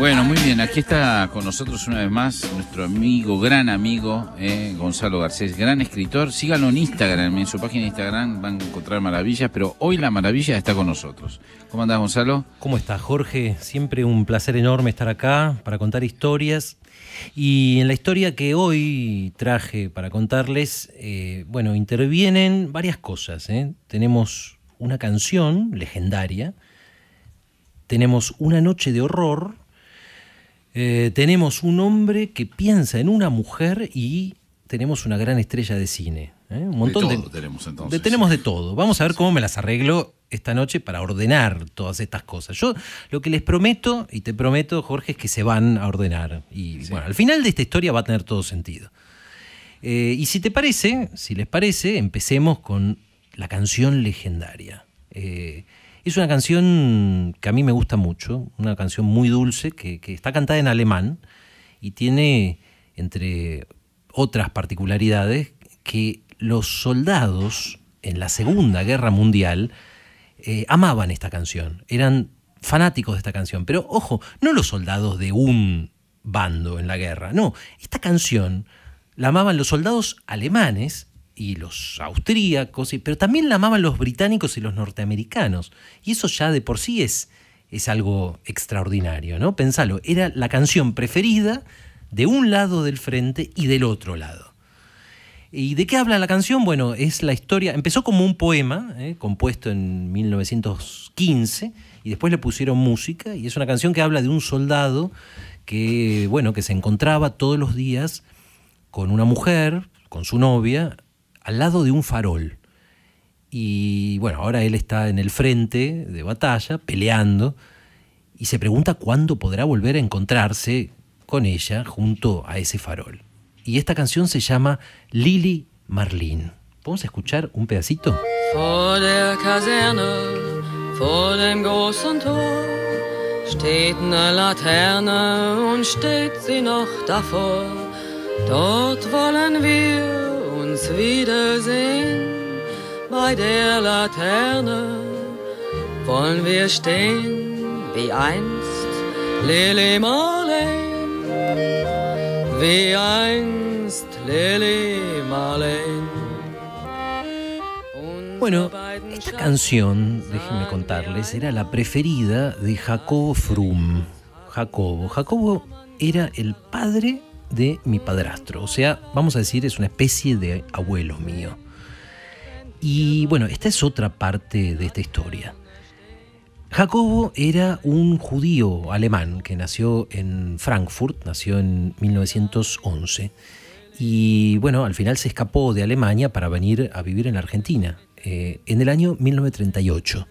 Bueno, muy bien, aquí está con nosotros una vez más nuestro amigo, gran amigo, eh, Gonzalo Garcés, gran escritor. Síganlo en Instagram, en su página de Instagram van a encontrar maravillas, pero hoy la maravilla está con nosotros. ¿Cómo andás, Gonzalo? ¿Cómo estás, Jorge? Siempre un placer enorme estar acá para contar historias. Y en la historia que hoy traje para contarles, eh, bueno, intervienen varias cosas. ¿eh? Tenemos una canción legendaria, tenemos una noche de horror, eh, tenemos un hombre que piensa en una mujer y tenemos una gran estrella de cine. ¿eh? Un montón de todo tenemos entonces. De, tenemos de todo. Vamos a ver cómo me las arreglo esta noche para ordenar todas estas cosas. Yo lo que les prometo, y te prometo, Jorge, es que se van a ordenar. Y bueno, al final de esta historia va a tener todo sentido. Eh, y si te parece, si les parece, empecemos con la canción legendaria. Es una canción que a mí me gusta mucho, una canción muy dulce que, está cantada en alemán y tiene, entre otras particularidades, que los soldados en la Segunda Guerra Mundial eh, amaban esta canción, eran fanáticos de esta canción. Pero ojo, no los soldados de un bando en la guerra, no, esta canción la amaban los soldados alemanes y los austríacos, pero también la amaban los británicos y los norteamericanos. Y eso ya de por sí es, es algo extraordinario, ¿no? Pensalo, era la canción preferida de un lado del frente y del otro lado. ¿Y de qué habla la canción? Bueno, es la historia, empezó como un poema, ¿eh? compuesto en 1915, y después le pusieron música, y es una canción que habla de un soldado que, bueno, que se encontraba todos los días con una mujer, con su novia, al lado de un farol. Y bueno, ahora él está en el frente de batalla, peleando, y se pregunta cuándo podrá volver a encontrarse con ella junto a ese farol. Y esta canción se llama Lily Marlene. ¿Podemos escuchar un pedacito? Tor. Dort uns wiedersehen. Bei der Laterne wollen wir stehen wie einst Lily Marlene, wie einst Lily Marlene. Bueno, esta canción, déjenme contarles, era la preferida de Jacobo Frum. Jacobo. Jacobo era el padre de mi padrastro. O sea, vamos a decir, es una especie de abuelo mío. Y bueno, esta es otra parte de esta historia. Jacobo era un judío alemán que nació en Frankfurt, nació en 1911. Y bueno, al final se escapó de Alemania para venir a vivir en Argentina, eh, en el año 1938.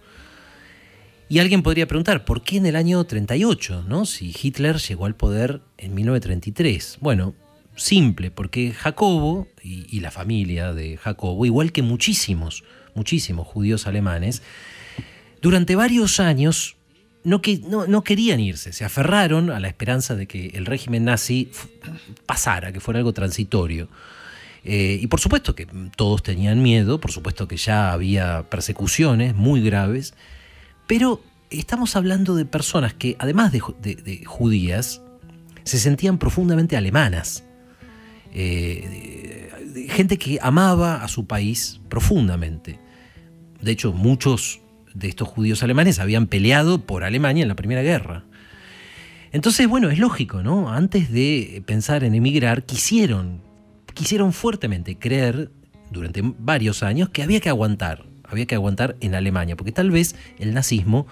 Y alguien podría preguntar, ¿por qué en el año 38, ¿no? si Hitler llegó al poder en 1933? Bueno, simple, porque Jacobo y, la familia de Jacobo, igual que muchísimos, muchísimos judíos alemanes, durante varios años no, que, no, querían irse, se aferraron a la esperanza de que el régimen nazi pasara, que fuera algo transitorio. Eh, y por supuesto que todos tenían miedo, por supuesto que ya había persecuciones muy graves, pero estamos hablando de personas que, además de, judías, se sentían profundamente alemanas. Eh, gente que amaba a su país profundamente. De hecho, muchos de estos judíos alemanes habían peleado por Alemania en la Primera Guerra. Entonces, bueno, es lógico, ¿no? Antes de pensar en emigrar, quisieron, quisieron fuertemente creer durante varios años que había que aguantar, había que aguantar en Alemania, porque tal vez el nazismo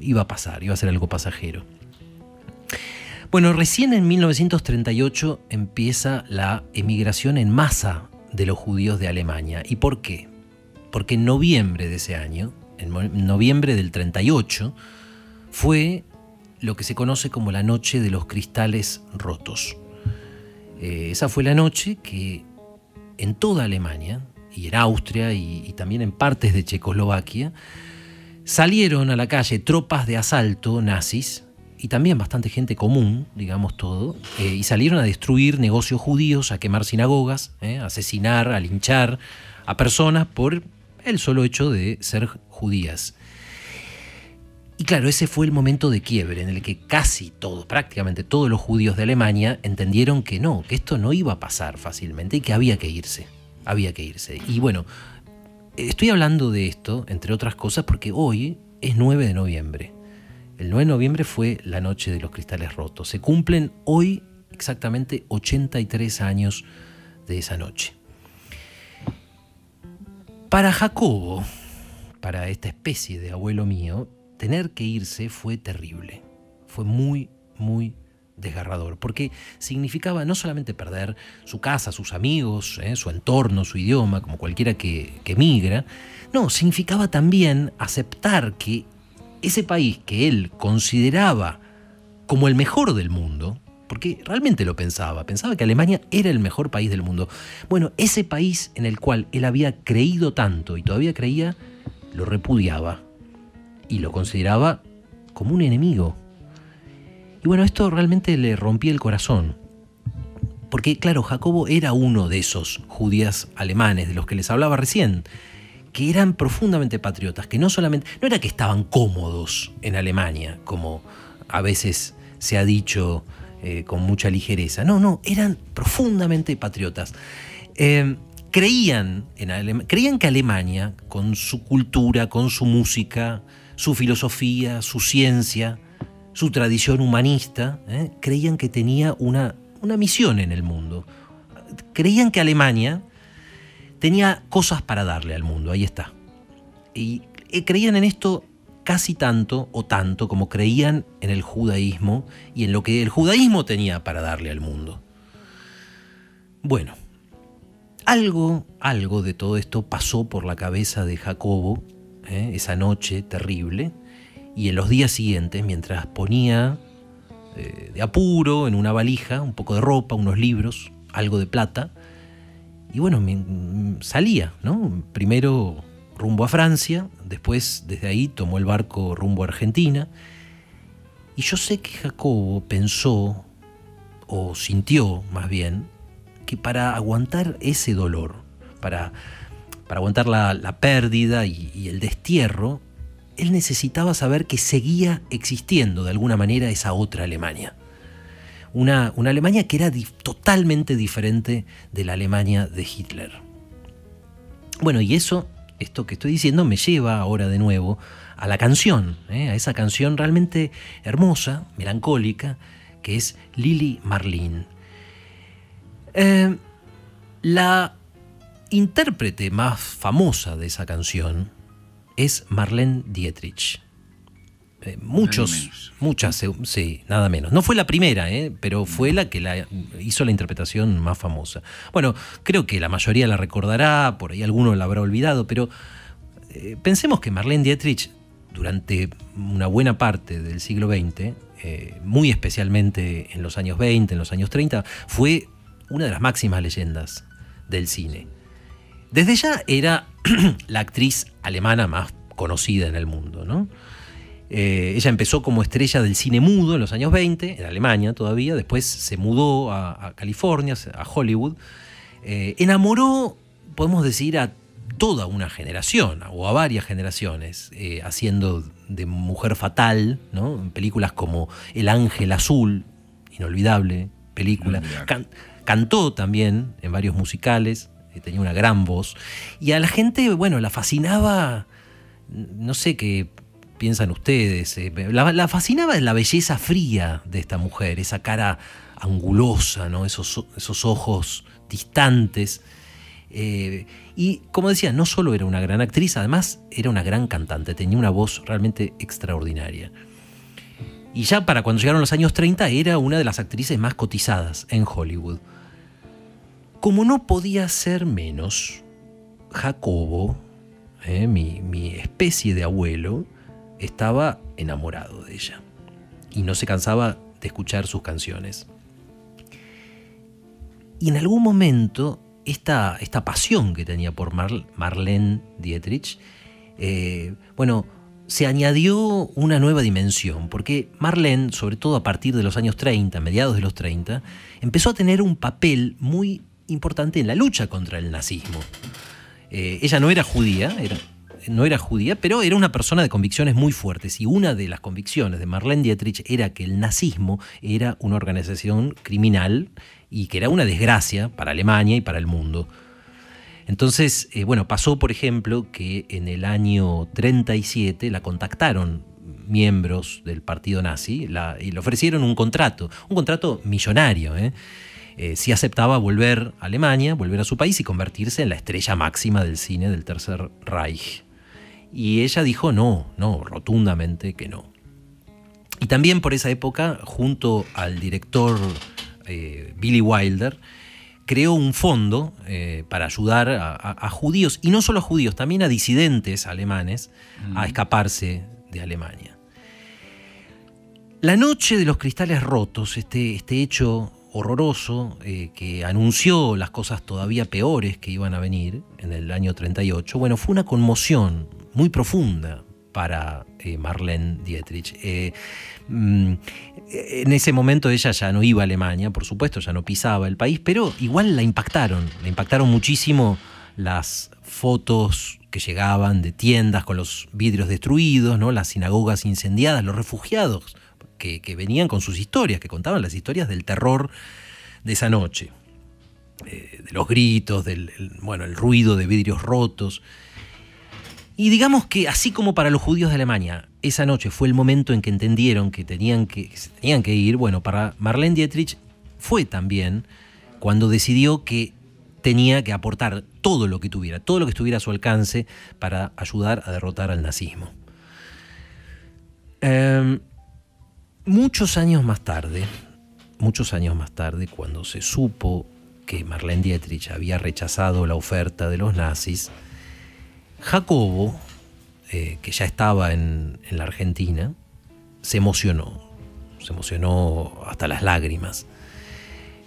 iba a pasar, iba a ser algo pasajero. Bueno, recién en 1938 empieza la emigración en masa de los judíos de Alemania. ¿Y por qué? Porque en noviembre de ese año, en noviembre del 38, fue lo que se conoce como la noche de los cristales rotos. Eh, esa fue la noche que en toda Alemania, y en Austria y, también en partes de Checoslovaquia, salieron a la calle tropas de asalto nazis y también bastante gente común, digamos todo, eh, y salieron a destruir negocios judíos, a quemar sinagogas, eh, a asesinar, a linchar a personas por el solo hecho de ser judías. Y claro, ese fue el momento de quiebre en el que casi todos, prácticamente todos los judíos de Alemania entendieron que no, que esto no iba a pasar fácilmente y que había que irse. Había que irse. Y bueno, estoy hablando de esto, entre otras cosas, porque hoy es 9 de noviembre. El 9 de noviembre fue la noche de los cristales rotos. Se cumplen hoy exactamente 83 años de esa noche. Para Jacobo, para esta especie de abuelo mío, tener que irse fue terrible. Fue muy, muy desgarrador, porque significaba no solamente perder su casa, sus amigos, eh, su entorno, su idioma, como cualquiera que, que migra, no, significaba también aceptar que ese país que él consideraba como el mejor del mundo, porque realmente lo pensaba, pensaba que Alemania era el mejor país del mundo. Bueno, ese país en el cual él había creído tanto y todavía creía, lo repudiaba y lo consideraba como un enemigo. Y bueno, esto realmente le rompía el corazón. Porque claro, Jacobo era uno de esos judías alemanes de los que les hablaba recién, que eran profundamente patriotas, que no solamente, no era que estaban cómodos en Alemania, como a veces se ha dicho eh, con mucha ligereza, no, no, eran profundamente patriotas. Eh, creían, en creían que Alemania, con su cultura, con su música, su filosofía, su ciencia, su tradición humanista, ¿eh? creían que tenía una, una misión en el mundo. Creían que Alemania tenía cosas para darle al mundo, ahí está. Y eh, creían en esto casi tanto o tanto como creían en el judaísmo y en lo que el judaísmo tenía para darle al mundo. Bueno, algo, algo de todo esto pasó por la cabeza de Jacobo ¿eh? esa noche terrible, y en los días siguientes, mientras ponía eh, de apuro en una valija un poco de ropa, unos libros, algo de plata, y bueno, salía, ¿no? Primero rumbo a Francia, después desde ahí tomó el barco rumbo a Argentina, y yo sé que Jacobo pensó, o sintió más bien, que para aguantar ese dolor, para para aguantar la, pérdida y, el destierro, él necesitaba saber que seguía existiendo de alguna manera esa otra Alemania. Una, una Alemania que era totalmente diferente de la Alemania de Hitler. Bueno, y eso, esto que estoy diciendo, me lleva ahora de nuevo a la canción, ¿eh? a esa canción realmente hermosa, melancólica, que es Lili Marlene. Eh, la intérprete más famosa de esa canción es Marlene Dietrich. Eh, muchos, muchas, sí, nada menos. No fue la primera, eh, pero fue la que la hizo la interpretación más famosa. Bueno, creo que la mayoría la recordará, por ahí alguno la habrá olvidado, pero eh, pensemos que Marlene Dietrich, durante una buena parte del siglo XX, muy especialmente en los años 20, en los años 30, fue una de las máximas leyendas del cine. Desde ya era la actriz alemana más conocida en el mundo. ¿no? Eh, ella empezó como estrella del cine mudo en los años 20, en Alemania todavía, después se mudó a, California, a Hollywood. Eh, enamoró, podemos decir, a toda una generación o a varias generaciones, eh, haciendo de mujer fatal, ¿no? en películas como El Ángel Azul, inolvidable película. cantó también en varios musicales tenía una gran voz. Y a la gente, bueno, la fascinaba, no sé qué piensan ustedes, eh, la, fascinaba la belleza fría de esta mujer, esa cara angulosa, esos, esos ojos distantes. Eh, y como decía, no solo era una gran actriz, además era una gran cantante, tenía una voz realmente extraordinaria. Y ya para cuando llegaron los años 30 era una de las actrices más cotizadas en Hollywood. Como no podía ser menos, Jacobo, eh, mi, especie de abuelo, estaba enamorado de ella y no se cansaba de escuchar sus canciones. Y en algún momento, esta, esta pasión que tenía por Marlene Dietrich, eh, bueno, se añadió una nueva dimensión, porque Marlene, sobre todo a partir de los años 30, mediados de los 30, empezó a tener un papel muy importante en la lucha contra el nazismo. Eh, ella no era judía, no era judía, pero era una persona de convicciones muy fuertes. Y una de las convicciones de Marlene Dietrich era que el nazismo era una organización criminal y que era una desgracia para Alemania y para el mundo. Entonces, eh, bueno, pasó, por ejemplo, que en el año 37 la contactaron miembros del partido nazi y le ofrecieron un contrato, un contrato millonario. ¿eh? Eh, si aceptaba volver a Alemania, volver a su país y convertirse en la estrella máxima del cine del Tercer Reich. Y ella dijo no, no, rotundamente que no. Y también por esa época, junto al director eh, Billy Wilder, creó un fondo eh, para ayudar a, judíos, y no solo a judíos, también a disidentes alemanes, a escaparse de Alemania. La noche de los cristales rotos, este, este hecho horroroso eh, que anunció las cosas todavía peores que iban a venir en el año 38, bueno, fue una conmoción muy profunda para eh, Marlene Dietrich. Eh, mm, en ese momento ella ya no iba a Alemania, por supuesto, ya no pisaba el país, pero igual la impactaron, la impactaron muchísimo las fotos que llegaban de tiendas con los vidrios destruidos, ¿no? las sinagogas incendiadas, los refugiados que, venían con sus historias, que contaban las historias del terror de esa noche, eh, de los gritos, del bueno, el ruido de vidrios rotos. Y digamos que así como para los judíos de Alemania, esa noche fue el momento en que entendieron que tenían que, tenían que ir, bueno, para Marlene Dietrich fue también cuando decidió que tenía que aportar todo lo que tuviera, todo lo que estuviera a su alcance para ayudar a derrotar al nazismo. Em, Muchos años más tarde, muchos años más tarde, cuando se supo que Marlene Dietrich había rechazado la oferta de los nazis, Jacobo, eh, que ya estaba en, la Argentina, se emocionó, se emocionó hasta las lágrimas.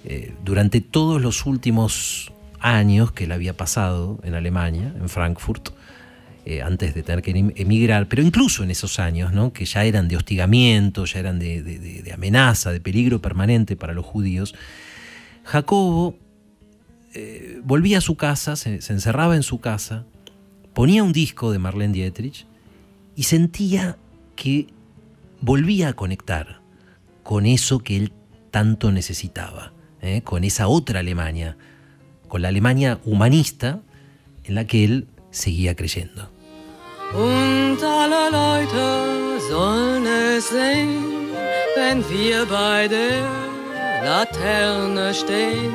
Eh, durante todos los últimos años que él había pasado en Alemania, en Frankfurt, eh, antes de tener que em-, emigrar, pero incluso en esos años, ¿no? que ya eran de hostigamiento, ya eran de, amenaza, de peligro permanente para los judíos, Jacobo eh, volvía a su casa, se, encerraba en su casa, ponía un disco de Marlene Dietrich y sentía que volvía a conectar con eso que él tanto necesitaba, ¿eh? con esa otra Alemania, con la Alemania humanista en la que él seguía creyendo. Und alle Leute sollen es sehen, wenn wir bei der Laterne stehen,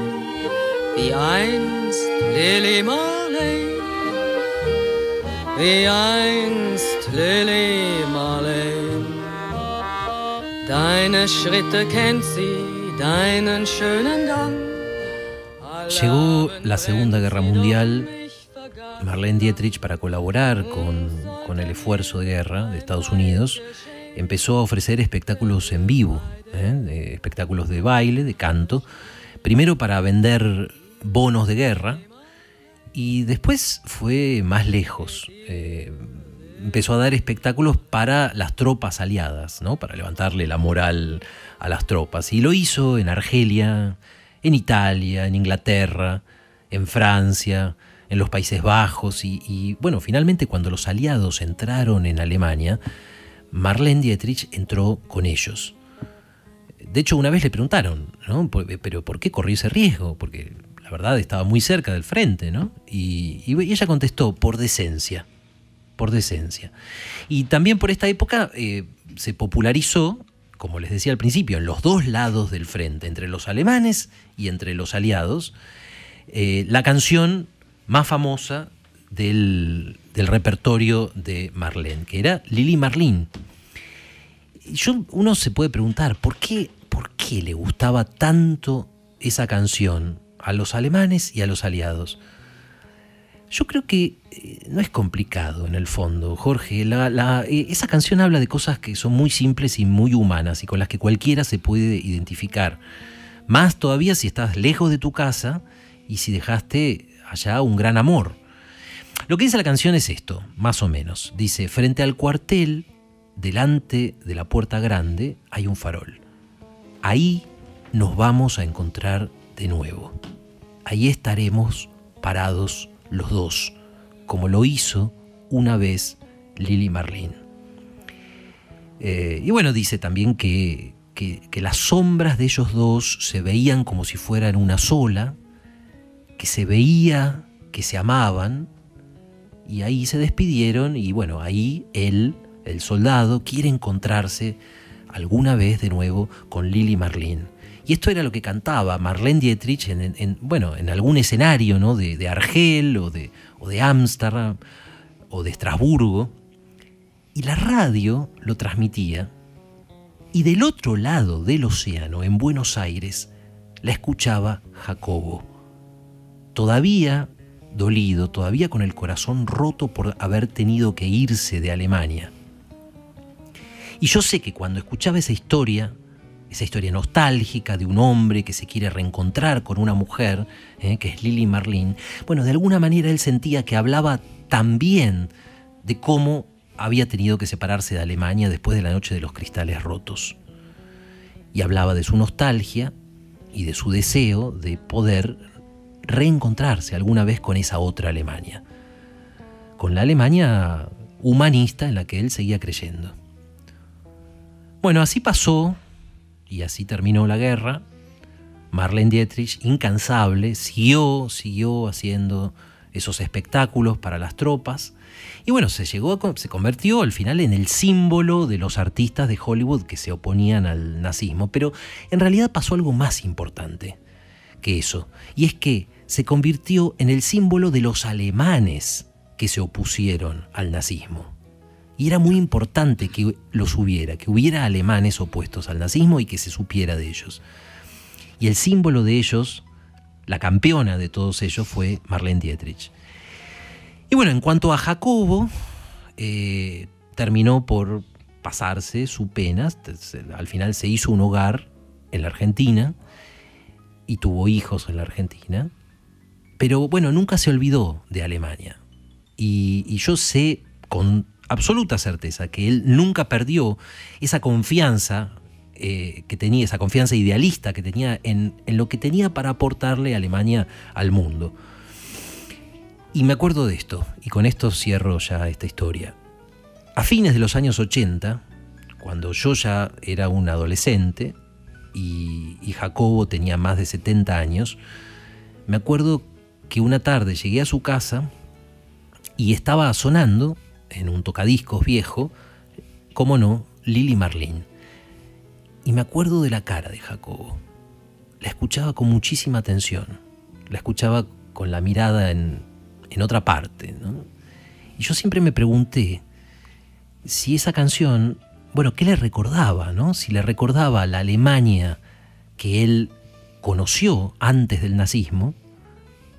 wie einst Lily Marley, wie einst Lily Marley. Deine Schritte kennt sie, deinen schönen Gang. Llegó la Segunda Guerra Mundial Marlene Dietrich, para colaborar con, el esfuerzo de guerra de Estados Unidos, empezó a ofrecer espectáculos en vivo, ¿eh? espectáculos de baile, de canto, primero para vender bonos de guerra y después fue más lejos. Eh, empezó a dar espectáculos para las tropas aliadas, ¿no? para levantarle la moral a las tropas. Y lo hizo en Argelia, en Italia, en Inglaterra, en Francia, en los Países Bajos y, bueno, finalmente cuando los aliados entraron en Alemania, Marlene Dietrich entró con ellos. De hecho, una vez le preguntaron, ¿no? ¿Pero por qué corrió ese riesgo? Porque la verdad estaba muy cerca del frente, ¿no? Y, ella contestó, por decencia, por decencia. Y también por esta época eh, se popularizó, como les decía al principio, en los dos lados del frente, entre los alemanes y entre los aliados, eh, la canción más famosa del, repertorio de Marlene, que era Lili Marlene. Yo, uno se puede preguntar, ¿por qué, ¿por qué le gustaba tanto esa canción a los alemanes y a los aliados? Yo creo que eh, no es complicado en el fondo, Jorge. Eh, esa canción habla de cosas que son muy simples y muy humanas y con las que cualquiera se puede identificar. Más todavía si estás lejos de tu casa y si dejaste allá un gran amor. Lo que dice la canción es esto, más o menos. Dice, frente al cuartel, delante de la puerta grande, hay un farol. Ahí nos vamos a encontrar de nuevo. Ahí estaremos parados los dos, como lo hizo una vez Lily Marlene. Eh, y bueno, dice también que, que las sombras de ellos dos se veían como si fueran una sola, que se veía que se amaban, y ahí se despidieron y bueno, ahí él, el soldado, quiere encontrarse alguna vez de nuevo con Lily Marlene. Y esto era lo que cantaba Marlene Dietrich en, bueno, en algún escenario ¿no? de, Argel o de, o de Ámsterdam o de Estrasburgo. Y la radio lo transmitía. Y del otro lado del océano, en Buenos Aires, la escuchaba Jacobo. Todavía dolido, todavía con el corazón roto por haber tenido que irse de Alemania. Y yo sé que cuando escuchaba esa historia, esa historia nostálgica de un hombre que se quiere reencontrar con una mujer, eh, que es Lily Marlene, bueno, de alguna manera él sentía que hablaba también de cómo había tenido que separarse de Alemania después de la noche de los cristales rotos. Y hablaba de su nostalgia y de su deseo de poder reencontrarse alguna vez con esa otra Alemania, con la Alemania humanista en la que él seguía creyendo. Bueno, así pasó y así terminó la guerra. Marlene Dietrich, incansable, siguió, siguió haciendo esos espectáculos para las tropas. Y bueno, se llegó, se convirtió al final en el símbolo de los artistas de Hollywood que se oponían al nazismo. Pero en realidad pasó algo más importante que eso. Y es que se convirtió en el símbolo de los alemanes que se opusieron al nazismo. Y era muy importante que los hubiera, que hubiera alemanes opuestos al nazismo y que se supiera de ellos. Y el símbolo de ellos, la campeona de todos ellos, fue Marlene Dietrich. Y bueno, en cuanto a Jacobo, eh, terminó por pasarse su pena. Al final se hizo un hogar en la Argentina y tuvo hijos en la Argentina. Pero bueno, nunca se olvidó de Alemania. Y, yo sé con absoluta certeza que él nunca perdió esa confianza eh, que tenía, esa confianza idealista que tenía en, en, lo que tenía para aportarle Alemania al mundo. Y me acuerdo de esto, y con esto cierro ya esta historia. A fines de los años 80, cuando yo ya era un adolescente y, y Jacobo tenía más de 70 años, me acuerdo que una tarde llegué a su casa y estaba sonando en un tocadiscos viejo, como no, Lily Marlene. Y me acuerdo de la cara de Jacobo. La escuchaba con muchísima atención. La escuchaba con la mirada en, en otra parte. Y yo siempre me pregunté si esa canción, bueno, ¿qué le recordaba? ¿no? Si le recordaba la Alemania que él conoció antes del nazismo,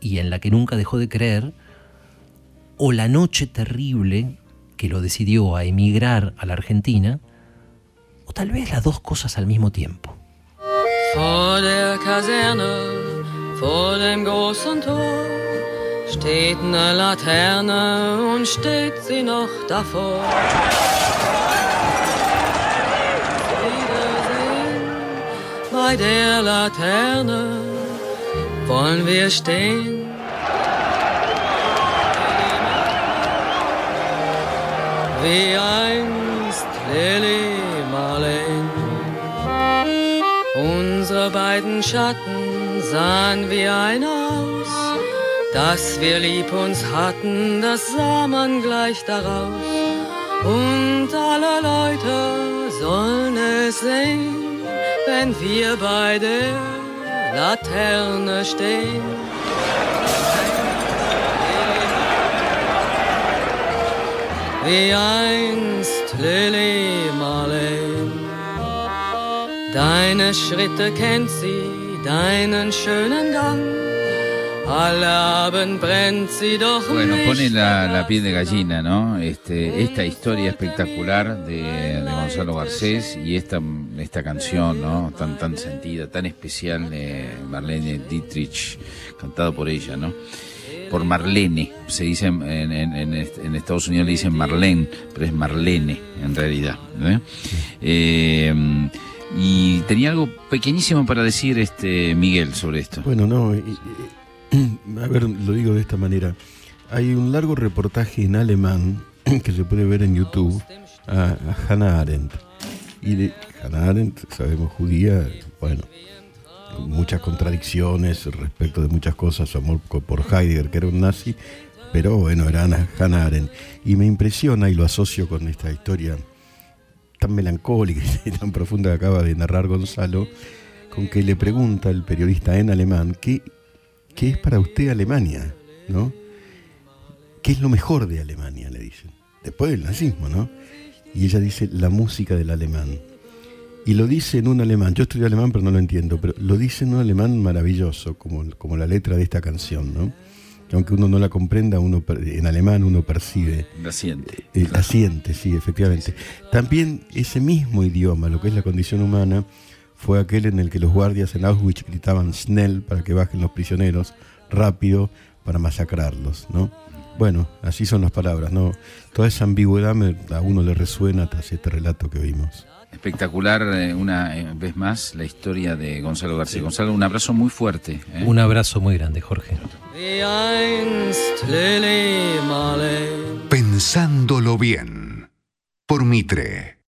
y en la que nunca dejó de creer, o la noche terrible que lo decidió a emigrar a la Argentina, o tal vez las dos cosas al mismo tiempo. Wollen wir stehen. Wie einst Lily Marlene. Unsere beiden Schatten sahen wie ein aus. Dass wir lieb uns hatten, das sah man gleich daraus. Und alle Leute sollen es sehen, wenn wir bei der Laterne stehen. Wie einst Lily Marlene. Deine Schritte kennt sie, deinen schönen Gang. Bueno, pone la, piel de gallina, ¿no? Este, esta historia espectacular de, Gonzalo Garcés y esta, esta canción, ¿no? Tan, tan sentida, tan especial de Marlene Dietrich, cantado por ella, ¿no? Por Marlene, se dice en, en, Estados Unidos le dicen Marlene, pero es Marlene en realidad. ¿eh? Eh, y tenía algo pequeñísimo para decir este Miguel sobre esto. Bueno, no, a ver, lo digo de esta manera. hay un largo reportaje en alemán que se puede ver en YouTube a, a Hannah Arendt. Y de Hannah Arendt, sabemos, judía, bueno, muchas contradicciones respecto de muchas cosas, su amor por Heidegger, que era un nazi, pero bueno, era Hannah Arendt. Y me impresiona y lo asocio con esta historia tan melancólica y tan profunda que acaba de narrar Gonzalo, con que le pregunta el periodista en alemán, ¿qué, qué es para usted Alemania? ¿No? ¿Qué es lo mejor de Alemania? Le dicen. Después del nazismo, ¿no? Y ella dice, la música del alemán. Y lo dice en un alemán, yo estudié alemán pero no lo entiendo, pero lo dice en un alemán maravilloso, como, como la letra de esta canción, ¿no? Que aunque uno no la comprenda, uno en alemán uno percibe. La siente. Eh, la siente, sí, efectivamente. También ese mismo idioma, lo que es la condición humana, fue aquel en el que los guardias en Auschwitz gritaban Snell para que bajen los prisioneros, rápido para masacrarlos, ¿no? Bueno, así son las palabras, ¿no? Toda esa ambigüedad me- a uno le resuena tras este relato que oímos. Espectacular, eh, una eh, vez más, la historia de Gonzalo García. Gonzalo, un abrazo muy fuerte. ¿eh? Un abrazo muy grande, Jorge. Pensándolo bien. Por Mitre.